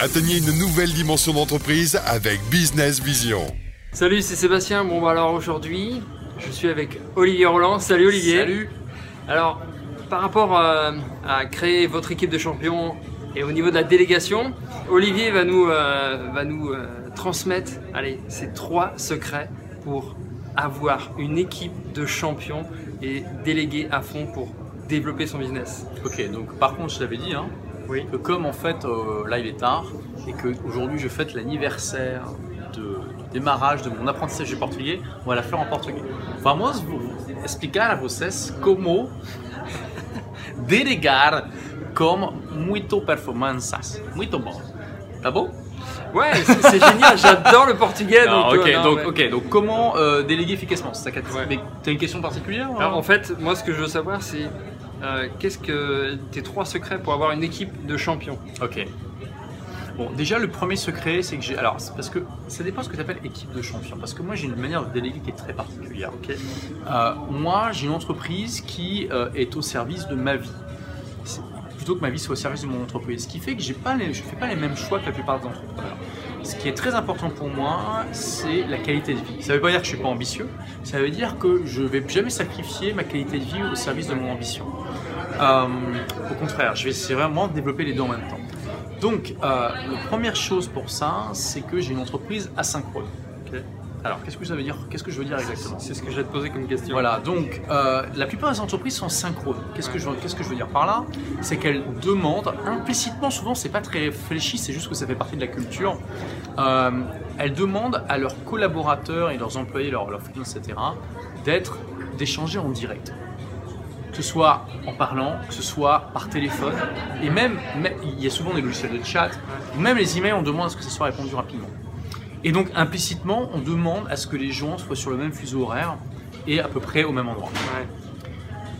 Atteignez une nouvelle dimension d'entreprise avec Business Vision. Salut, c'est Sébastien. Bon, bah alors aujourd'hui, je suis avec Olivier Roland. Salut Olivier. Salut. Alors, par rapport à, à créer votre équipe de champions et au niveau de la délégation, Olivier va nous, euh, va nous euh, transmettre allez, ces trois secrets pour avoir une équipe de champions et déléguer à fond pour développer son business. Ok, donc par contre, je t'avais dit, hein, Oui. que comme en fait, euh, là il est tard, et que aujourd'hui je fête l'anniversaire de, du démarrage de mon apprentissage du portugais, on va la faire en portugais. Vamos explicar a vocês como delegar com muito performanças. Muito bom. Tá bom? Ouais, c'est génial. J'adore le portugais. Non, donc, ok, euh, non, donc, mais- ok, donc comment euh, déléguer efficacement C'est Ouais. Une question particulière Alors hein en fait, moi ce que je veux savoir, c'est euh, qu'est-ce que tes trois secrets pour avoir une équipe de champions Ok. Bon, déjà, le premier secret, c'est que j'ai. Alors, parce que ça dépend ce que tu appelles équipe de champions. Parce que moi, j'ai une manière de déléguer qui est très particulière. Ok. Euh, moi, j'ai une entreprise qui euh, est au service de ma vie. Plutôt que ma vie soit au service de mon entreprise. Ce qui fait que j'ai pas les, je ne fais pas les mêmes choix que la plupart des entrepreneurs. Ce qui est très important pour moi, c'est la qualité de vie. Ça ne veut pas dire que je ne suis pas ambitieux. Ça veut dire que je ne vais jamais sacrifier ma qualité de vie au service de mon ambition. Euh, au contraire, je vais essayer vraiment de développer les deux en même temps. Donc, euh, la première chose pour ça, c'est que j'ai une entreprise asynchrone. Alors, qu'est-ce que ça veut dire? Qu'est-ce que je veux dire exactement? C'est ce que te poser comme question. voilà, donc euh, la plupart des entreprises sont synchrones. Qu'est-ce que je, qu'est-ce que je veux dire par là? C'est qu'elles demandent implicitement, souvent c'est pas très réfléchi, c'est juste que ça fait partie de la culture. Euh, elles demandent à leurs collaborateurs et leurs employés, leurs, leurs etc., d'être d'échanger en direct. Que ce soit en parlant, que ce soit par téléphone, et même, même- il y a souvent des logiciels de chat, ou même les emails, on demande à ce que ça soit répondu rapidement. Et donc implicitement, on demande à ce que les gens soient sur le même fuseau horaire et à peu près au même endroit. Ouais.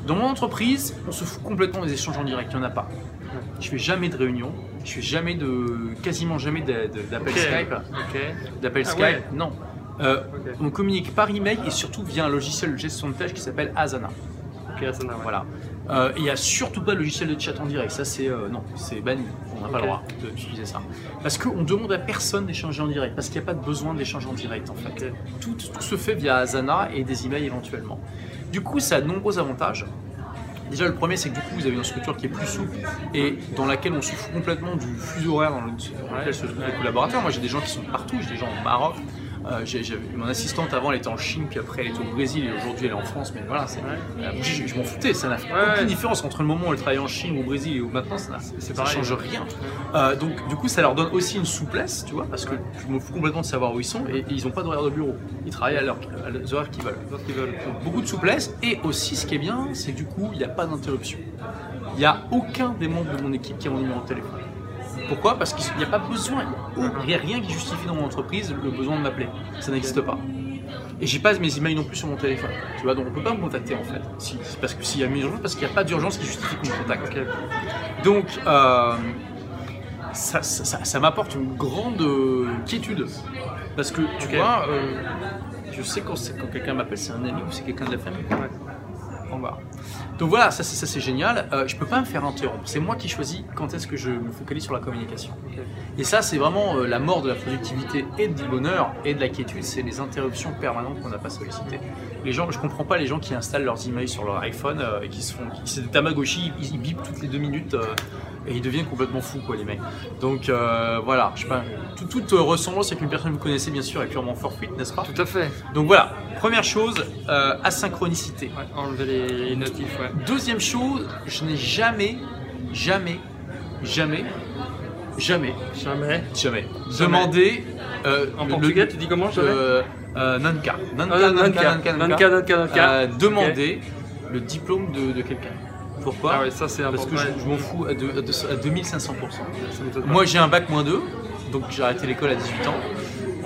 Dans mon entreprise, on se fout complètement des échanges en direct, il n'y en a pas. Je fais jamais de réunion, je fais jamais de, quasiment jamais Ok. Skype, Ok. d'appels Ah Skype, ouais. non. Euh. On communique par email et surtout via un logiciel de gestion de tâches qui s'appelle Asana. Ok, ça n'a- ouais. Voilà. Euh, Il n'y a surtout pas de logiciel de chat en direct. Ça, c'est euh, non, c'est banni. On n'a pas le droit d'utiliser ça. Parce qu'on demande à personne d'échanger en direct. Parce qu'il n'y a pas de besoin d'échanger en direct en fait. Tout, tout se fait via Asana et des emails éventuellement. Du coup, ça a de nombreux avantages. Déjà, le premier, c'est que du coup, vous avez une structure qui est plus souple et dans laquelle on se fout complètement du fuseau horaire dans lequel se trouvent les collaborateurs. Moi, j'ai des gens qui sont partout. J'ai des gens au Maroc. Euh, j'avais- mon assistante avant, elle était en Chine, puis après, elle était au Brésil et aujourd'hui, elle est en France. Mais voilà, euh, je, je m'en foutais. Ça n'a aucune différence entre le moment où elle travaillait en Chine ou au Brésil et où maintenant, ça, pareil, change rien. Euh, donc, du coup, ça leur donne aussi une souplesse, tu vois, parce que je me fous complètement de savoir où ils sont et, et ils n'ont pas d'horaire de bureau. Ils travaillent à, leur, à leurs horaires qu'ils veulent. Donc, beaucoup de souplesse et aussi, ce qui est bien, c'est du coup, il n'y a pas d'interruption. Il n'y a aucun des membres de mon équipe qui a mon numéro de téléphone. Pourquoi Parce qu'il n'y a pas besoin, il n'y a rien qui justifie dans mon entreprise le besoin de m'appeler. Ça n'existe pas. Et j'ai pas mes emails non plus sur mon téléphone. Tu vois, donc on peut pas me contacter en fait. Si, parce que s'il y a une urgence, parce qu'il n'y a pas d'urgence qui justifie qu'on me contacte. Donc, euh, ça, ça- ça- ça m'apporte une grande euh, quiétude. Parce que, tu vois, euh, je sais quand, quand quelqu'un m'appelle, c'est un ami ou c'est quelqu'un de la famille. Ouais. En bas. Donc voilà, ça, c'est- ça c'est génial. Euh, je peux pas me faire interrompre. C'est moi qui choisis quand est-ce que je me focalise sur la communication. Et ça, c'est vraiment euh, la mort de la productivité et du bonheur et de la quiétude, c'est les interruptions permanentes qu'on n'a pas sollicitées. Les gens, je comprends pas les gens qui installent leurs emails sur leur iPhone euh, et qui se font, c'est des Tamagotchi, ils, ils bipent toutes les deux minutes euh, et ils deviennent complètement fous, quoi, les mecs. Donc euh, voilà, je sais pas, tout- toute euh, ressemblance avec une personne que vous connaissez, bien sûr, est purement fortuite, n'est-ce pas? Tout à fait. Donc voilà, première chose, euh, asynchronicité. Ouais, enlever les, les notifs, ouais. Deuxième chose, je n'ai jamais, jamais, jamais, jamais, Jamais. jamais demandé euh, En le- portugais, tu dis comment jamais euh, euh, Nanka. Nanka, Ah, Nanka, Nanka, Nanka, Nanka, Nanka, Nanka. Euh, demander le diplôme de, de quelqu'un. Pourquoi Ah ouais, ça c'est Parce important. que je, m'en fous à, deux- à deux- à 2500%. Ça m'étonne pas. Moi j'ai un bac moins 2, donc j'ai arrêté l'école à 18 ans.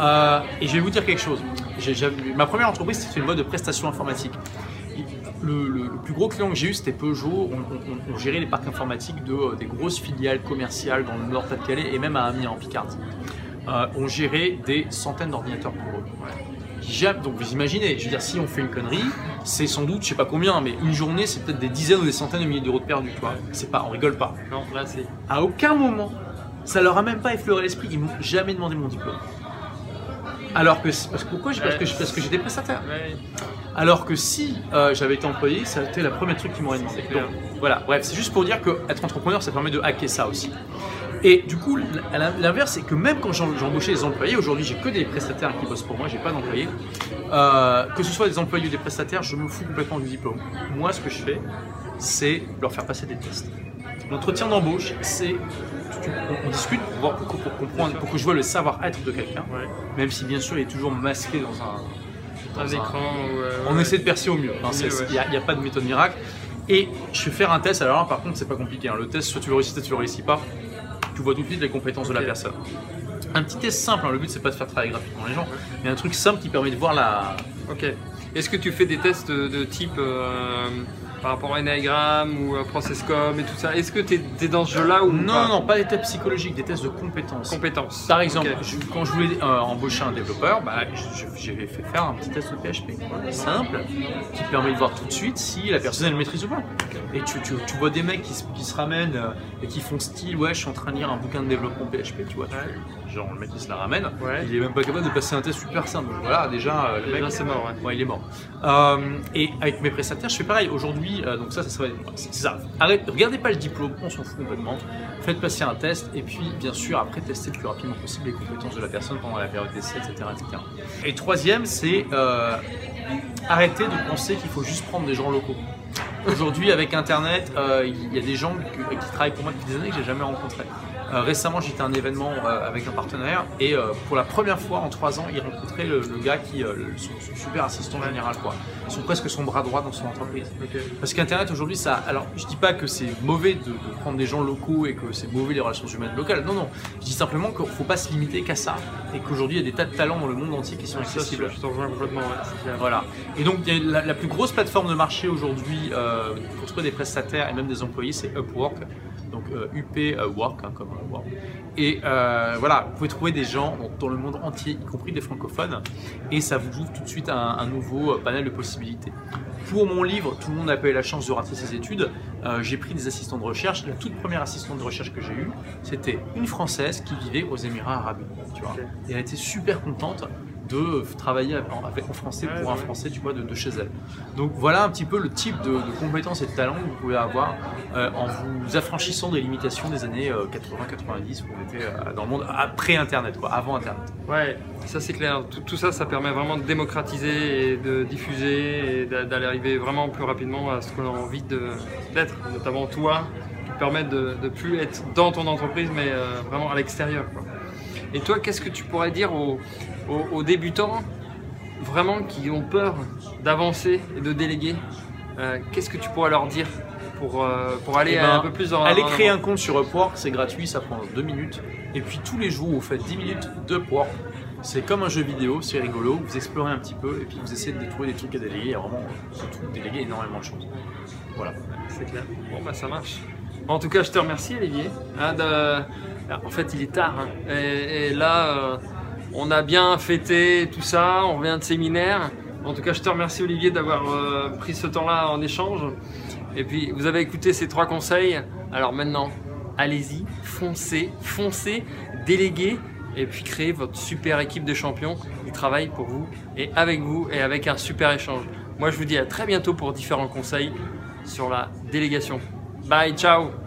Euh, et je vais vous dire quelque chose. Ma première entreprise c'était une boîte de prestations informatiques. Le, le- le plus gros client que j'ai eu c'était Peugeot. On, on- on gérait les parcs informatiques de, euh, des grosses filiales commerciales dans le nord Pas-de-Calais et même à Amiens en Picardie. Euh, on gérait des centaines d'ordinateurs pour eux. Donc vous imaginez, je veux dire, si on fait une connerie, c'est sans doute, je sais pas combien, mais une journée, c'est peut-être des dizaines ou des centaines de milliers d'euros de perdus. C'est pas, on rigole pas. Non, là c'est. À aucun moment, Ça leur a même pas effleuré l'esprit. Ils m'ont jamais demandé mon diplôme. Alors que parce que pourquoi parce que parce que j'étais prestataire. Alors que si euh, j'avais été employé, ça a été la première truc qu'ils m'auraient demandé. Donc, voilà, bref, c'est juste pour dire que être entrepreneur, ça permet de hacker ça aussi. Et du coup, l'inverse, c'est que même quand j'em- j'embauchais des employés, aujourd'hui j'ai que des prestataires qui bossent pour moi, j'ai pas d'employés. Euh, que ce soit des employés ou des prestataires, je me fous complètement du diplôme. Moi, ce que je fais, c'est leur faire passer des tests. L'entretien d'embauche, c'est tu- on, on discute pour, voir, pour, pour comprendre, pour que je vois le savoir-être de quelqu'un, Ouais. même si bien sûr il est toujours masqué dans un, Un dans un- écran. ou, on essaie de percer au mieux. hein. Il n'y a, pas de méthode miracle. Et je vais faire un test. Alors là, par contre, c'est pas compliqué. hein. Le test, soit tu le réussis, soit tu le réussis pas. Tu vois tout de suite les compétences de la personne. Un petit test simple. hein. Le but, c'est pas de faire travailler graphiquement les gens, mais un truc simple qui permet de voir la. Ok. Est-ce que tu fais des tests de, de type euh, par rapport à Enneagram ou à Processcom et tout ça Est-ce que tu es, dans ce jeu-là ou Non, pas non, non, pas des tests psychologiques, des tests de compétences. Compétences. Par exemple, je- quand je voulais euh, embaucher un développeur, bah, j'ai fait faire un petit test de PHP simple qui permet de voir tout de suite si la personne elle maîtrise ou pas. Et tu, tu- tu vois des mecs qui, se- qui se ramènent euh, et qui font style, ouais, je suis en train de lire un bouquin de développement PHP, tu vois. tu Ouais. fais- genre le mec qui se la ramène, Ouais. il est même pas capable de passer un test super simple. Donc voilà, déjà, euh, le mec, c'est mort, ouais. Il est mort. Euh, et avec mes prestataires, je fais pareil. Aujourd'hui, euh, donc ça, ça serait, c'est ça. Regardez pas le diplôme, on s'en fout complètement. Faites passer un test et puis, bien sûr, après, testez le plus rapidement possible les compétences de la personne pendant la période d'essai, etc., etc. Et troisième, c'est euh, arrêter de penser qu'il faut juste prendre des gens locaux. Aujourd'hui, avec Internet, euh, il y a des gens qui travaillent pour moi depuis des années que j'ai jamais rencontrés. Euh, récemment, j'étais à un événement euh, avec un partenaire et pour la première fois en trois ans, il rencontrait le, le gars qui, son, son super assistant général, quoi. Ils sont presque son bras droit dans son entreprise. Parce qu'Internet aujourd'hui, ça. Alors, je dis pas que c'est mauvais de, de prendre des gens locaux et que c'est mauvais les relations humaines locales. Non, non. Je dis simplement qu'il faut pas se limiter qu'à ça et qu'aujourd'hui, il y a des tas de talents dans le monde entier qui sont accessibles. je te rejoins complètement. ouais. Voilà. Et donc, la, la plus grosse plateforme de marché aujourd'hui euh, pour trouver des prestataires et même des employés, c'est Upwork. Donc, euh, UP euh, Work, hein, comme euh, Work. Et euh, voilà, vous pouvez trouver des gens dans, dans le monde entier, y compris des francophones, et ça vous ouvre tout de suite un, un nouveau euh, panel de possibilités. Pour mon livre, tout le monde n'a pas eu la chance de rater ses études. euh, j'ai pris des assistants de recherche. La toute première assistante de recherche que j'ai eue, c'était une Française qui vivait aux Émirats Arabes Unis. Tu vois. Et elle était super contente de travailler avec, en français pour un français, tu vois, de, de chez elle. Donc voilà un petit peu le type de, de compétences et de talents que vous pouvez avoir euh, en vous affranchissant des limitations des années 80-90 où on était euh, dans le monde après Internet, quoi, avant Internet. Ouais, ça c'est clair. Tout, tout ça, ça permet vraiment de démocratiser et de diffuser et d'a- d'aller arriver vraiment plus rapidement à ce qu'on a envie de- d'être. Notamment toi, qui permet de ne plus être dans ton entreprise, mais euh, vraiment à l'extérieur. Et toi, qu'est-ce que tu pourrais dire aux, aux- aux débutants vraiment qui ont peur d'avancer et de déléguer Euh, Qu'est-ce que tu pourrais leur dire pour, euh, pour aller Eh ben, un peu plus en Allez créer un compte sur Upwork, c'est gratuit, ça prend deux minutes. Et puis tous les jours, vous faites 10 minutes de Upwork. C'est comme un jeu vidéo, c'est rigolo, vous explorez un petit peu et puis vous essayez de trouver des trucs à déléguer. Il y a vraiment, surtout, déléguer énormément de choses. Voilà. C'est clair. Bon, bah ça marche. En tout cas, je te remercie, Olivier. hein, de- En fait, il est tard. hein. Et, là, euh, on a bien fêté tout ça. On revient de séminaire. En tout cas, je te remercie, Olivier, d'avoir euh, pris ce temps-là en échange. Et puis, vous avez écouté ces trois conseils. Alors maintenant, allez-y, foncez, foncez, déléguez. Et puis créez votre super équipe de champions qui travaillent pour vous et avec vous et avec un super échange. Moi, je vous dis à très bientôt pour différents conseils sur la délégation. Bye, ciao